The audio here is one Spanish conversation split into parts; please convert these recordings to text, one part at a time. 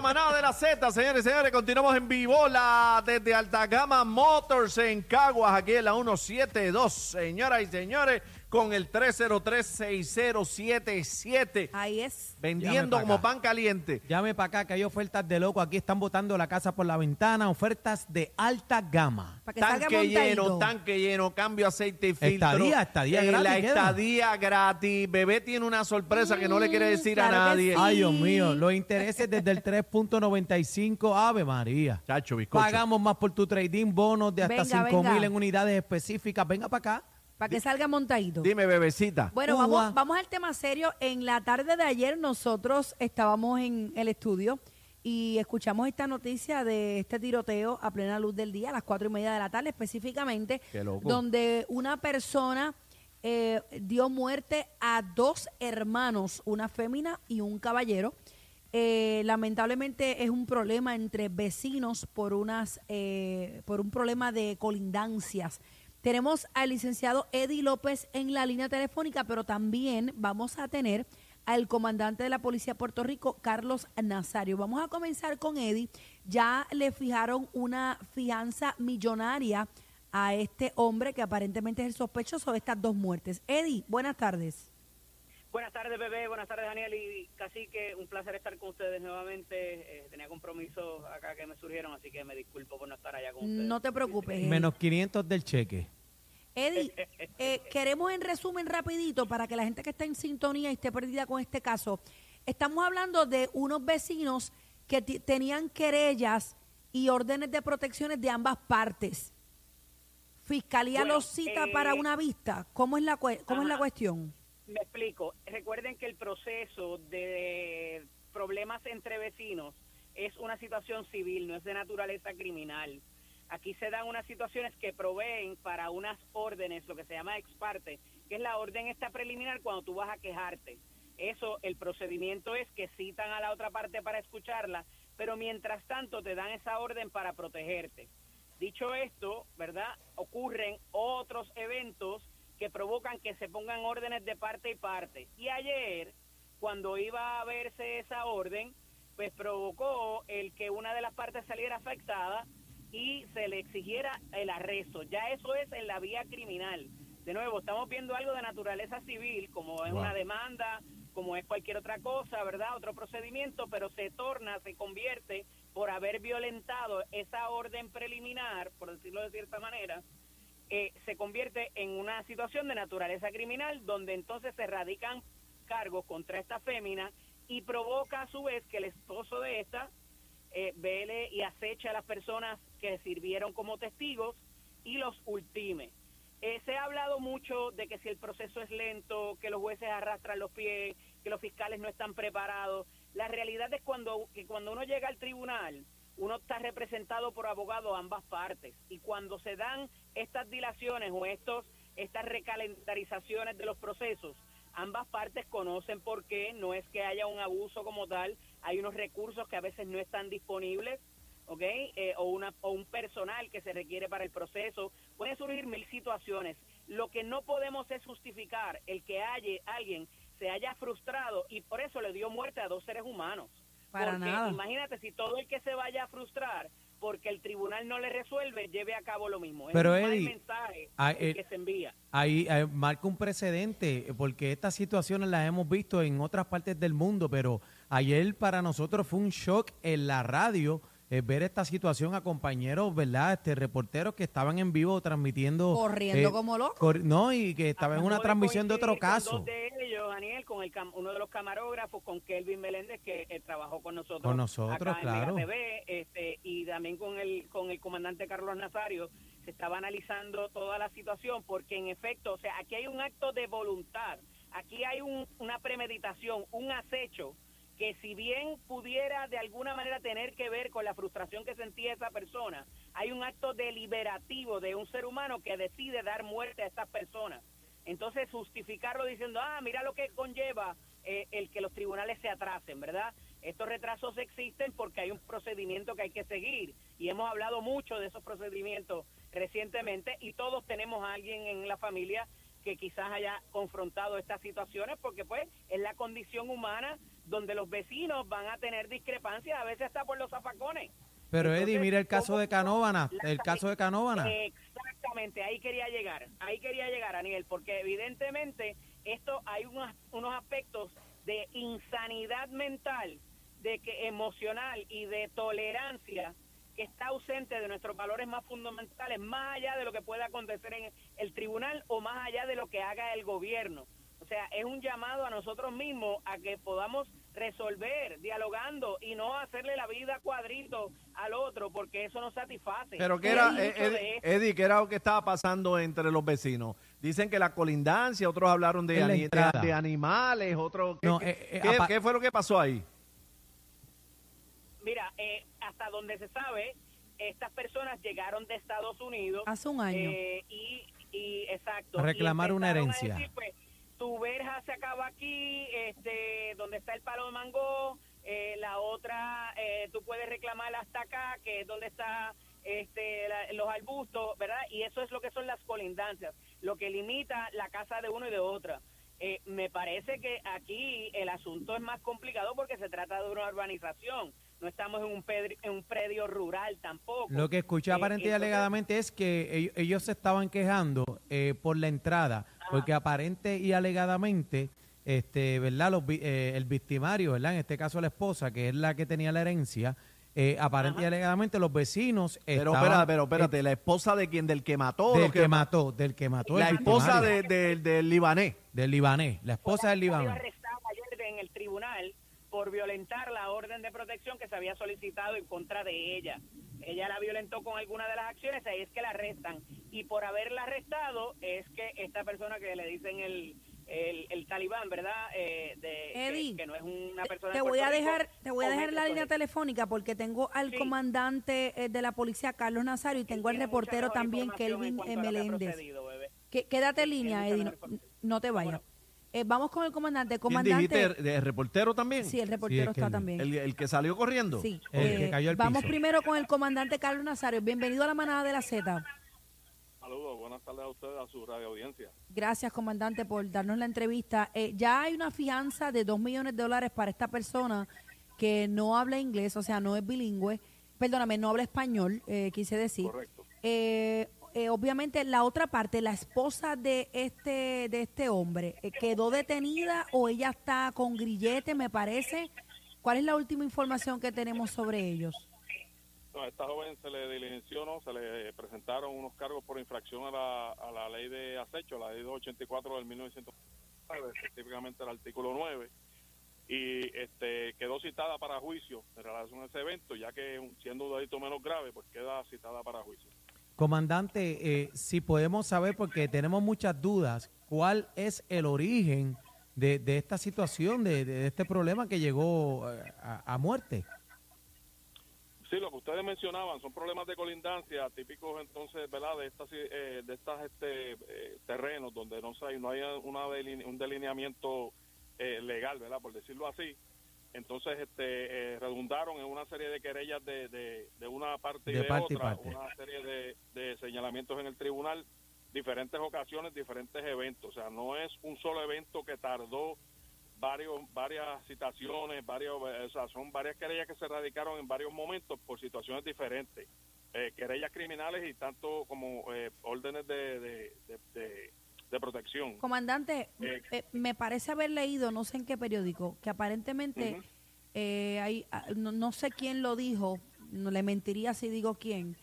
manada de la Z, señores y señores. Continuamos en vivo la, desde Altagama Motors en Caguas, aquí en la 172. Señoras y señores, con el 303-6077. Ahí es. Vendiendo como pan caliente. Llame para acá que hay ofertas de loco. Aquí están botando la casa por la ventana. Ofertas de alta gama. Para que Tanque lleno, tanque lleno, cambio aceite y filtro. Estadía, estadía Eh, gratis La queda. estadía gratis. Bebé tiene una sorpresa que no le quiere decir claro a nadie. sí. Ay, Dios mío. Los intereses desde el 3.95. Ave María. Chacho, bizcocho. Pagamos más por tu trading, bonos de hasta Venga, 5 mil en unidades específicas. Venga para acá. Para que salga montadito. Dime, bebecita. Bueno, Uva. vamos, vamos al tema serio. En la tarde de ayer nosotros estábamos en el estudio y escuchamos esta noticia de este tiroteo a plena luz del día, a las cuatro y media de la tarde específicamente, Qué loco. donde una persona eh, dio muerte a dos hermanos, una fémina y un caballero. Eh, lamentablemente es un problema entre vecinos por unas eh, por un problema de colindancias. Tenemos al licenciado Eddie López en la línea telefónica, pero también vamos a tener al comandante de la Policía de Puerto Rico, Carlos Nazario. Vamos a comenzar con Eddie. Ya le fijaron una fianza millonaria a este hombre que aparentemente es el sospechoso de estas dos muertes. Eddie, buenas tardes. Buenas tardes, bebé. Buenas tardes, Daniel. Y casi que un placer estar con ustedes nuevamente. Eh, tenía compromisos acá que me surgieron, así que me disculpo por no estar allá con ustedes. No te preocupes. Eddie. Menos 500 del cheque. Eddie, eh, queremos en resumen rapidito para que la gente que está en sintonía y esté perdida con este caso, estamos hablando de unos vecinos que tenían querellas y órdenes de protecciones de ambas partes. Fiscalía Bueno, los cita eh, para una vista. ¿Cómo es la cue- cómo es la cuestión? Me explico. Recuerden que el proceso de problemas entre vecinos es una situación civil, no es de naturaleza criminal. Aquí se dan unas situaciones que proveen para unas órdenes, lo que se llama ex parte, que es la orden esta preliminar cuando tú vas a quejarte. Eso, el procedimiento es que citan a la otra parte para escucharla, pero mientras tanto te dan esa orden para protegerte. Dicho esto, ¿verdad? Ocurren otros eventos que provocan que se pongan órdenes de parte y parte. Y ayer, cuando iba a verse esa orden, pues provocó el que una de las partes saliera afectada y se le exigiera el arresto. Ya eso es en la vía criminal. De nuevo, estamos viendo algo de naturaleza civil, como es Wow. una demanda, como es cualquier otra cosa, ¿verdad? Otro procedimiento, pero se torna, se convierte por haber violentado esa orden preliminar, por decirlo de cierta manera, eh, se convierte en una situación de naturaleza criminal donde entonces se radican cargos contra esta fémina y provoca a su vez que el esposo de esta eh, vele y acecha a las personas que sirvieron como testigos y los ultime. Eh, se ha hablado mucho de que si el proceso es lento, que los jueces arrastran los pies, que los fiscales no están preparados. La realidad es cuando, que cuando uno llega al tribunal, uno está representado por abogados ambas partes. Y cuando se dan estas dilaciones o estos, estas recalendarizaciones de los procesos, ambas partes conocen por qué, no es que haya un abuso como tal, hay unos recursos que a veces no están disponibles, ¿ok? Eh, o, una, o un personal que se requiere para el proceso. Pueden surgir mil situaciones. Lo que no podemos es justificar el que haya, alguien se haya frustrado y por eso le dio muerte a dos seres humanos. Para Porque nada. imagínate si todo el que se vaya a frustrar porque el tribunal no le resuelve, lleve a cabo lo mismo. Pero, es un mal Eddie, mensaje ah, el eh, que se envía. Ahí eh, marca un precedente, eh, porque estas situaciones las hemos visto en otras partes del mundo, pero ayer para nosotros fue un shock en la radio eh, ver esta situación a compañeros, ¿verdad? Este reporteros que estaban en vivo transmitiendo. Corriendo como locos. cor- no, y que estaban en una transmisión de otro coincidir con caso. Dos de ellos, Daniel, con el cam- uno de los camarógrafos, con Kelvin Meléndez, que eh, trabajó con nosotros. Con nosotros, acá claro. En Mega TV, este, y también con el, con el comandante Carlos Nazario. Se estaba analizando toda la situación, porque en efecto, o sea, aquí hay un acto de voluntad, aquí hay un- una premeditación, un acecho que si bien pudiera de alguna manera tener que ver con la frustración que sentía esa persona, hay un acto deliberativo de un ser humano que decide dar muerte a estas personas. Entonces justificarlo diciendo, ah, mira lo que conlleva eh, el que los tribunales se atrasen, ¿verdad? Estos retrasos existen porque hay un procedimiento que hay que seguir y hemos hablado mucho de esos procedimientos recientemente y todos tenemos a alguien en la familia que quizás haya confrontado estas situaciones porque pues es la condición humana donde los vecinos van a tener discrepancias, a veces hasta por los zafacones. Pero Eddie, mira el caso ¿cómo de Canóvana, el caso de Canóvana. Exactamente, ahí quería llegar, ahí quería llegar, Aniel, porque evidentemente esto hay unos, unos aspectos de insanidad mental, de que emocional y de tolerancia que está ausente de nuestros valores más fundamentales, más allá de lo que pueda acontecer en el tribunal o más allá de lo que haga el gobierno. O sea, es un llamado a nosotros mismos a que podamos resolver dialogando y no hacerle la vida cuadrito al otro porque eso no satisface. Pero que era, eh, Eddie. Eddie, ¿qué era lo que estaba pasando entre los vecinos? Dicen que la colindancia, otros hablaron de, ani- animales, otros... ¿qué, No, qué- eh, eh, qué- fue lo que pasó ahí? Mira, eh, hasta donde se sabe, estas personas llegaron de Estados Unidos. Hace un año. eh, y, y exacto. A reclamar y una empezaron a herencia. decir, pues, tu verja se acaba aquí, este, donde está el palo de mango, eh, la otra, eh, tú puedes reclamar hasta acá, que es donde está este, la- los arbustos, ¿verdad? Y eso es lo que son las colindancias, lo que limita la casa de uno y de otra. Eh, me parece que aquí el asunto es más complicado porque se trata de una urbanización. No estamos en un, pedri- en un predio rural tampoco. Lo que escuché Eh, aparente y entonces- alegadamente es que ellos, ellos se estaban quejando eh, por la entrada, porque aparente y alegadamente, este, ¿verdad? Los, vi- eh, el victimario, ¿verdad? En este caso la esposa, que es la que tenía la herencia, eh, aparente y alegadamente los vecinos Pero estaban, espera, pero espérate, la esposa de quien, del que mató, eh, del que mató, del que mató la el esposa de- de- del libanés. del libanés, la esposa del Fue libanés. arrestada ayer en el tribunal por violentar la orden de protección que se había solicitado en contra de ella. Ella la violentó con alguna de las acciones, ahí es que la arrestan. Y por haberla arrestado es que esta persona que le dicen el, el, el talibán, ¿verdad? Eh, de, que- Eddie, que, no es una Te, persona te de voy a Rico, dejar, te voy a dejar la línea telefónica porque tengo al Sí. comandante eh, de la policía Carlos Nazario y tengo al reportero también Kelvin Meléndez. Que- quédate en línea, Eddie, no, te vayas. Eh, vamos con el comandante. ¿Quién Comandante, dijiste? ¿De reportero también? sí, el reportero es que está el- también. el, el que salió corriendo. Sí. El que Eh, cayó al vamos piso. primero con el comandante Carlos Nazario. Bienvenido a la manada de la Z. Saludos, buenas tardes a ustedes, a su radio audiencia. Gracias, comandante, por darnos la entrevista. Eh, ya hay una fianza de dos millones de dólares para esta persona que no habla inglés, o sea, no es bilingüe. Perdóname, no habla español, eh, quise decir. Correcto. Eh, eh, obviamente, la otra parte, la esposa de este de este hombre, eh, ¿quedó detenida o ella está con grillete, me parece? ¿Cuál es la última información que tenemos sobre ellos? No, a esta joven se le diligenció, se le presentaron unos cargos por infracción a la, a la ley de acecho, la ley 284 del 1909, específicamente el artículo 9, y este quedó citada para juicio en relación a ese evento, ya que siendo un delito menos grave, pues queda citada para juicio. Comandante, eh, si podemos saber, porque tenemos muchas dudas, ¿cuál es el origen de, de esta situación, de, de este problema que llegó eh, a, a muerte? Ustedes mencionaban son problemas de colindancia típicos entonces, ¿verdad? De estas eh, de estas este eh, terrenos donde no hay no hay una deline- un delineamiento eh, legal, ¿verdad? Por decirlo así. Entonces, este eh, redundaron en una serie de querellas de, de, de una parte y De de, parte y otra, parte. una serie de, de señalamientos en el tribunal, diferentes ocasiones, diferentes eventos. O sea, no es un solo evento que tardó varios varias citaciones, varios, o sea, son varias querellas que se radicaron en varios momentos por situaciones diferentes, eh, querellas criminales y tanto como eh, órdenes de, de, de, protección. Comandante, Eh, eh, me parece haber leído, no sé en qué periódico, que aparentemente hay, ah, no, no sé quién lo dijo, no le mentiría si digo quién,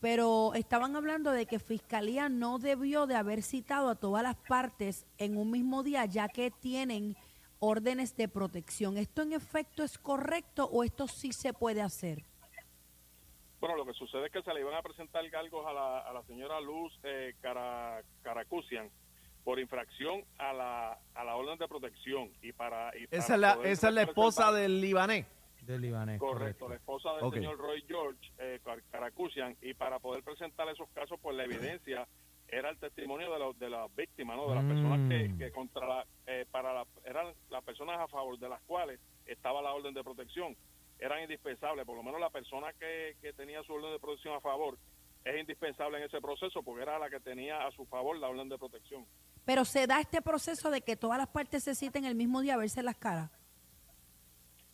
pero estaban hablando de que Fiscalía no debió de haber citado a todas las partes en un mismo día, ya que tienen órdenes de protección. ¿Esto en efecto es correcto o esto sí se puede hacer? Bueno, lo que sucede es que se le iban a presentar cargos a la, a la señora Luz eh, Cara- Caracusian por infracción a la, a la orden de protección y para... y para Esa es la, poder esa es la esposa del libanés. Del libanés. Correcto, la esposa del señor Roy George eh, Car- Caracusian y para poder presentar esos casos, pues la evidencia era el testimonio de, los de las víctimas, ¿no? de las personas que, Mm. que contra la, eh, para la, eran las personas a favor de las cuales estaba la orden de protección, eran indispensables, por lo menos la persona que, que tenía su orden de protección a favor es indispensable en ese proceso porque era la que tenía a su favor la orden de protección. Pero se da este proceso de que todas las partes se citen el mismo día a verse las caras.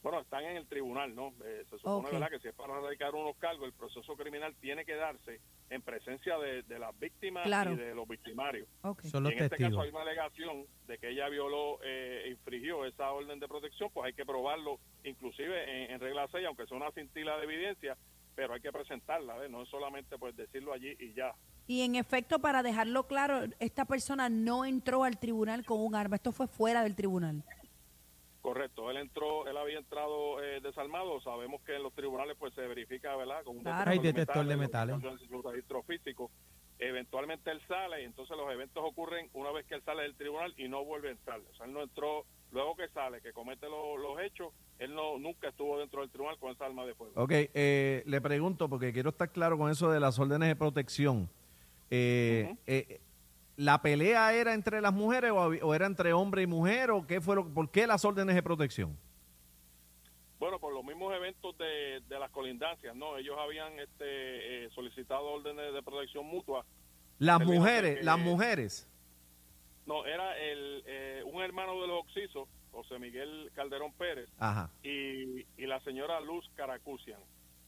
Bueno, están en el tribunal, ¿no? Eh, se supone. ¿verdad?, que si es para radicar unos cargos, el proceso criminal tiene que darse en presencia de, de las víctimas Claro. y de los victimarios. Son los en este caso hay una alegación de que ella violó e infringió esa orden de protección, pues hay que probarlo, inclusive en, en regla 6, aunque sea una cintila de evidencia, pero hay que presentarla, ¿ves? no es solamente pues decirlo allí y ya. Y en efecto, para dejarlo claro, esta persona no entró al tribunal con un arma. Esto fue fuera del tribunal. Correcto, él entró, él había entrado eh, desarmado, sabemos que en los tribunales pues se verifica, ¿verdad? Con un Claro. Hay detector de metales, registro físico. Eventualmente él sale y entonces los eventos ocurren una vez que él sale del tribunal y no vuelve a entrar. O sea, él no entró, luego que sale, que comete lo- los hechos, él no nunca estuvo dentro del tribunal con esa arma de fuego. Ok, eh, le pregunto, porque quiero estar claro con eso de las órdenes de protección. Eh, eh, ¿La pelea era entre las mujeres o, era entre hombre y mujer? ¿O qué fue lo, ¿Por qué las órdenes de protección? Bueno, por los mismos eventos de, de las colindancias, ¿no? Ellos habían este, eh, solicitado órdenes de protección mutua. Las mujeres, que- las mujeres. No, era el, eh, un hermano de los Oxisos, José Miguel Calderón Pérez, Ajá. y, y la señora Luz Caracusian.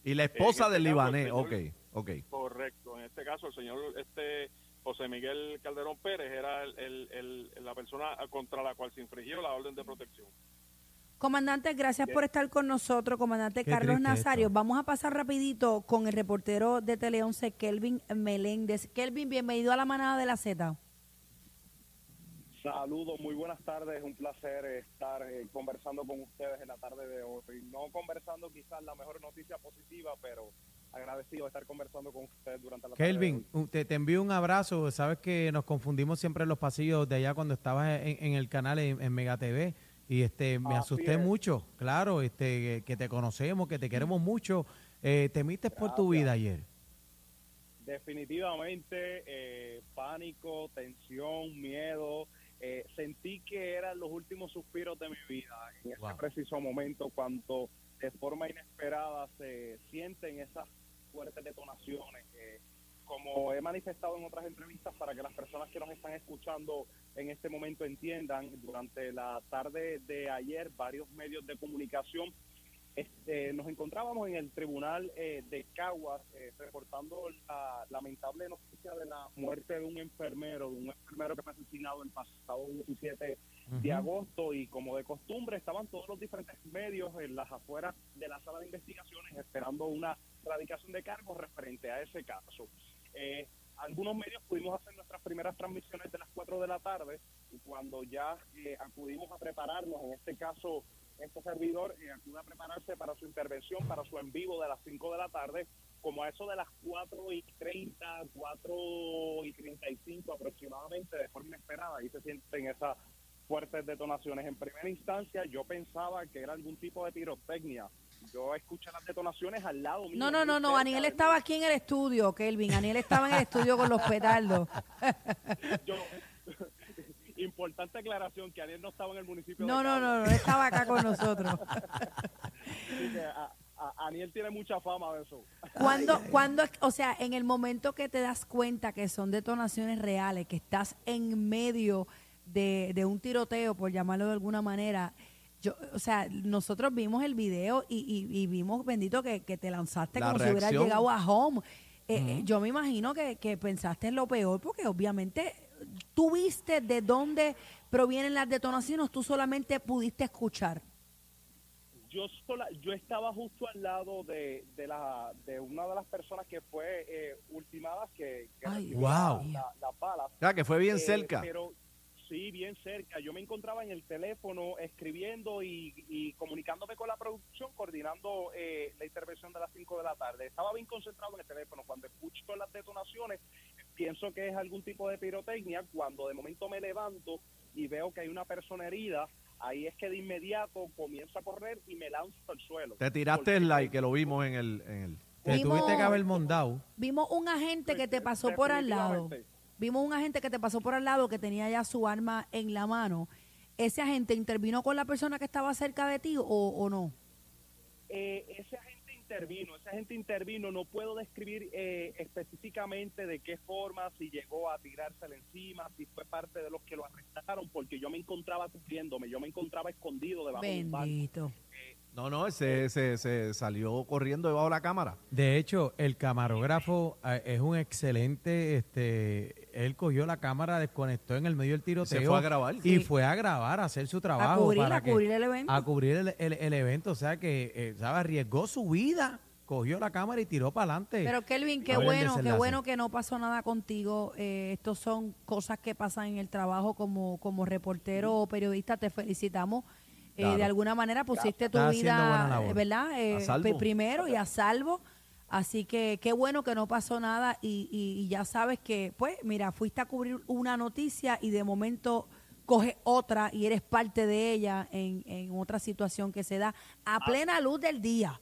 Y la esposa este del libanés. Ok, ok. Correcto. En este caso, el señor este José Miguel Calderón Pérez era el- el- el- la persona contra la cual se infringió la orden de protección. Comandante, gracias por estar con nosotros, comandante Qué Carlos Nazario. esto. Vamos a pasar rapidito con el reportero de Tele 11, Kelvin Meléndez. Kelvin, bienvenido a la manada de la Z. Saludos, muy buenas tardes. Un placer estar eh, conversando con ustedes en la tarde de hoy. No conversando quizás la mejor noticia positiva, pero agradecido de estar conversando con ustedes durante la Kelvin, te, te envío un abrazo. Sabes que nos confundimos siempre en los pasillos de allá cuando estabas en, en el canal en, en Mega TV y este me Así asusté es. mucho. Claro, este que te conocemos, que te queremos mucho. Eh, temiste por tu vida ayer. Definitivamente eh, pánico, tensión, miedo. Eh, sentí que eran los últimos suspiros de mi vida en ese preciso momento cuando de forma inesperada se sienten esas fuertes detonaciones. eh, como he manifestado en otras entrevistas para que las personas que nos están escuchando en este momento entiendan, durante la tarde de ayer varios medios de comunicación este, nos encontrábamos en el tribunal eh, de Caguas eh, reportando la lamentable noticia de la muerte de un enfermero, de un enfermero que fue asesinado el pasado 17 de agosto y como de costumbre estaban todos los diferentes medios en las afueras de la sala de investigaciones esperando una radicación de cargos referente a ese caso. Eh, algunos medios pudimos hacer nuestras primeras transmisiones de las 4 de la tarde y cuando ya eh, acudimos a prepararnos, en este caso este servidor eh, acude a prepararse para su intervención, para su en vivo de las 5 de la tarde, como a eso de las 4 y 30, 4 y 35 aproximadamente, de forma inesperada, ahí se sienten esas fuertes detonaciones. En primera instancia yo pensaba que era algún tipo de pirotecnia. Yo escuché las detonaciones al lado mío. No, no, no, no, Aniel estaba aquí en el estudio, Kelvin. Aniel estaba en el estudio con los petardos. Yo- importante aclaración que Aniel no estaba en el municipio No, de no, no, no, estaba acá con nosotros. Que a- a- Aniel tiene mucha fama de eso. Cuando, cuando, o sea, en el momento que te das cuenta que son detonaciones reales, que estás en medio de, de un tiroteo, por llamarlo de alguna manera, yo, o sea, nosotros vimos el video y, y- y vimos, bendito, que, que te lanzaste La como si hubieras llegado a home. Eh, eh, yo me imagino que, que pensaste en lo peor, porque obviamente tú viste de dónde provienen las detonaciones, tú solamente pudiste escuchar. Yo sola, yo estaba justo al lado de, de la de una de las personas que fue eh, ultimada que, que Ay, Wow. la, la- las balas. O sea, que fue bien Eh, cerca. Pero sí, bien cerca. Yo me encontraba en el teléfono escribiendo y, y comunicándome con la producción, coordinando eh, la intervención de las 5 de la tarde. Estaba bien concentrado en el teléfono. Cuando escucho las detonaciones, pienso que es algún tipo de pirotecnia. Cuando de momento me levanto y veo que hay una persona herida, ahí es que de inmediato comienzo a correr y me lanzo al suelo. Te tiraste el like, que lo vimos en el... En el Te Vimos- tuviste que haber mondado. Vimos un agente que te pasó por al lado. Vimos un agente que te pasó por al lado que tenía ya su arma en la mano. ¿Ese agente intervino con la persona que estaba cerca de ti o, o no? Eh, ese agente intervino, ese agente intervino, no puedo describir eh, específicamente de qué forma, si llegó a tirársela encima, si fue parte de los que lo arrestaron, porque yo me encontraba cubriéndome, yo me encontraba escondido debajo de un banco. Bendito. No, no, se, se, se salió corriendo debajo de la cámara. De hecho, el camarógrafo eh, es un excelente, este, él cogió la cámara, desconectó en el medio del tiroteo. Se fue a grabar. Y Sí. fue a grabar, a hacer su trabajo. cubrir, para a que- cubrir el evento. A cubrir el, el- el evento. O sea que, eh, ¿sabe? Arriesgó su vida, cogió la cámara y tiró para adelante. Pero Kelvin, qué A bueno, qué bueno que no pasó nada contigo. Eh, estos son cosas que pasan en el trabajo como, como reportero o periodista. Te felicitamos. Eh, Claro. de alguna manera pusiste tu Estás vida, ¿verdad? Eh, A salvo. pri- primero y a salvo. Así que qué bueno que no pasó nada y, y- y ya sabes que, pues, mira, fuiste a cubrir una noticia y de momento coges otra y eres parte de ella en, en otra situación que se da a plena luz del día.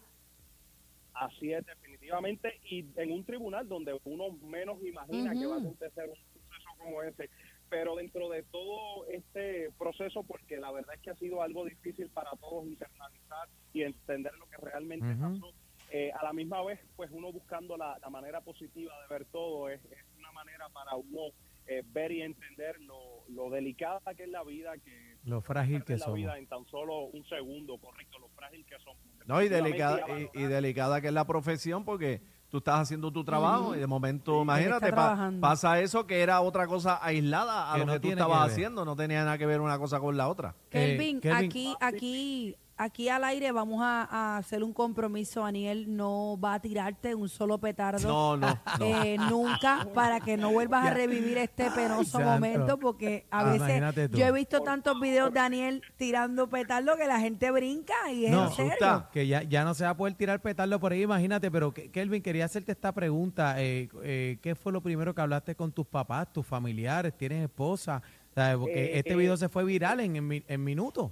Así es, definitivamente, y en un tribunal donde uno menos imagina que va a acontecer un suceso como ese. Pero dentro de todo este proceso, porque la verdad es que ha sido algo difícil para todos internalizar y entender lo que realmente pasó, eh, a la misma vez, pues uno buscando la, la manera positiva de ver todo, es, es una manera para uno eh, ver y entender lo, lo delicada que es la vida, que Lo frágil que perder la somos. vida en tan solo un segundo, correcto, lo frágil que somos. No, y delicada, y, delicada que es la profesión porque tú estás haciendo tu trabajo y de momento, imagínate, pa- pasa eso que era otra cosa aislada a Que lo no que tú estabas que haciendo, no tenía nada que ver una cosa con la otra. Eh, Kelvin, Kelvin. aquí, aquí, aquí al aire vamos a, a hacer un compromiso. Daniel no va a tirarte un solo petardo. No, no, no. eh, nunca para que no vuelvas a revivir este penoso momento porque a Ah, veces yo he visto tantos videos de Daniel tirando petardo que la gente brinca y es No, en serio. asusta. que ya, ya no se va a poder tirar petardo por ahí, imagínate, pero que- Kelvin, quería hacerte esta pregunta. eh, eh, ¿Qué fue lo primero que hablaste con tus papás, tus familiares? ¿Tienes esposa? ¿Sabes? Porque Eh, este eh, video se fue viral en, en, mi- en minutos.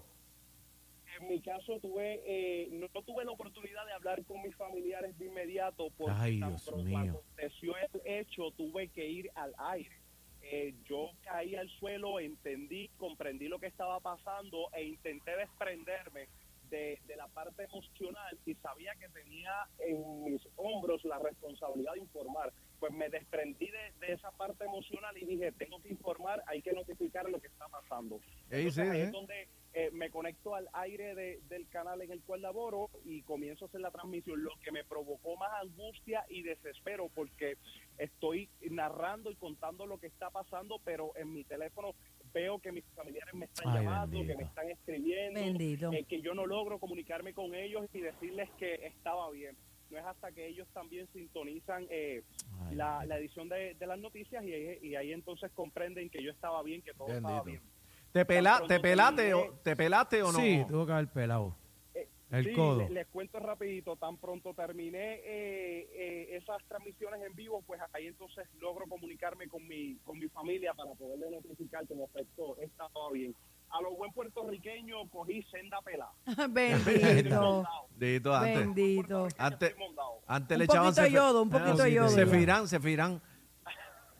Mi caso tuve eh, no, no tuve la oportunidad de hablar con mis familiares de inmediato porque Ay, tan pronto aconteció el hecho tuve que ir al aire. Eh, yo caí al suelo, entendí, comprendí lo que estaba pasando e intenté desprenderme de, de la parte emocional y sabía que tenía en mis hombros la responsabilidad de informar. Pues me desprendí de, de esa parte emocional y dije, tengo que informar, hay que notificar lo que está pasando. Entonces, sí, ahí ¿eh? es donde eh, me conecto al aire de- del canal en el cual laboro y comienzo a hacer la transmisión, lo que me provocó más angustia y desespero porque estoy narrando y contando lo que está pasando, pero en mi teléfono veo que mis familiares me están Ay, llamando, que me están escribiendo, eh, que yo no logro comunicarme con ellos y decirles que estaba bien. No es hasta que ellos también sintonizan eh, Ay, la, la edición de, de las noticias y, ahí- y ahí entonces comprenden que yo estaba bien, que todo estaba bien. ¿Te, pela, te pelaste, o, ¿Te pelaste o no? Sí, tuvo que haber pelado. Eh, El sí, codo. le- Les, cuento rapidito, tan pronto terminé eh, eh, esas transmisiones en vivo, pues ahí entonces logro comunicarme con mi con mi familia para poderle notificar que en efecto estaba bien. A lo buen puertorriqueño cogí senda pelada. Bendito. Dito, antes, Bendito. antes, antes Un le echaban poquito de cefe- yodo, un poquito de yodo. Se ya. firán, se firán.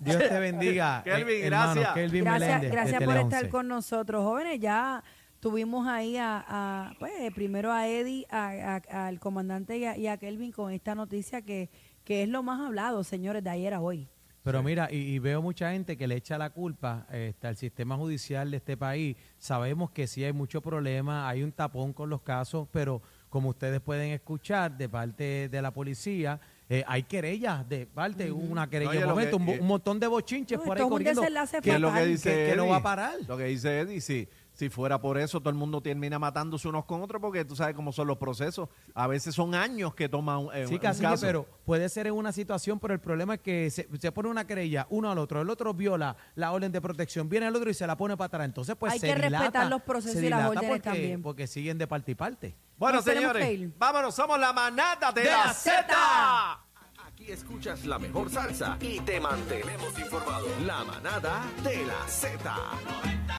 Dios te bendiga. Kelvin, eh, hermano, gracias. Kelvin Gracias, Meléndez, de gracias por estar 11. con nosotros, jóvenes. Ya tuvimos ahí a, a, pues, primero a Eddie, a- a- al comandante y a, y a Kelvin con esta noticia que, que es lo más hablado, señores, de ayer a hoy. Pero mira, y, y veo mucha gente que le echa la culpa este, al sistema judicial de este país. Sabemos que sí hay mucho problema, hay un tapón con los casos, pero como ustedes pueden escuchar de parte de la policía, eh, hay querellas de parte, una querella, Oye, un, momento, que- un, un montón de bochinches No, por ahí corriendo. ¿Qué es lo que dice que- que no Eddie? va a parar. Lo que dice Eddie, si, si fuera por eso, todo el mundo termina matándose unos con otros, porque tú sabes cómo son los procesos. A veces son años que toma un, eh, Sí, un casi, caso. pero puede ser en una situación, pero el problema es que se, se pone una querella uno al otro, el otro viola la orden de protección, viene el otro y se la pone para atrás. Entonces, pues Hay se que respetar los procesos y las órdenes porque, también. Porque siguen de parte y parte. Bueno, que señores, vámonos, somos la manada de, De la la Z. Aquí escuchas la mejor salsa y te mantenemos informado. La manada de la Z.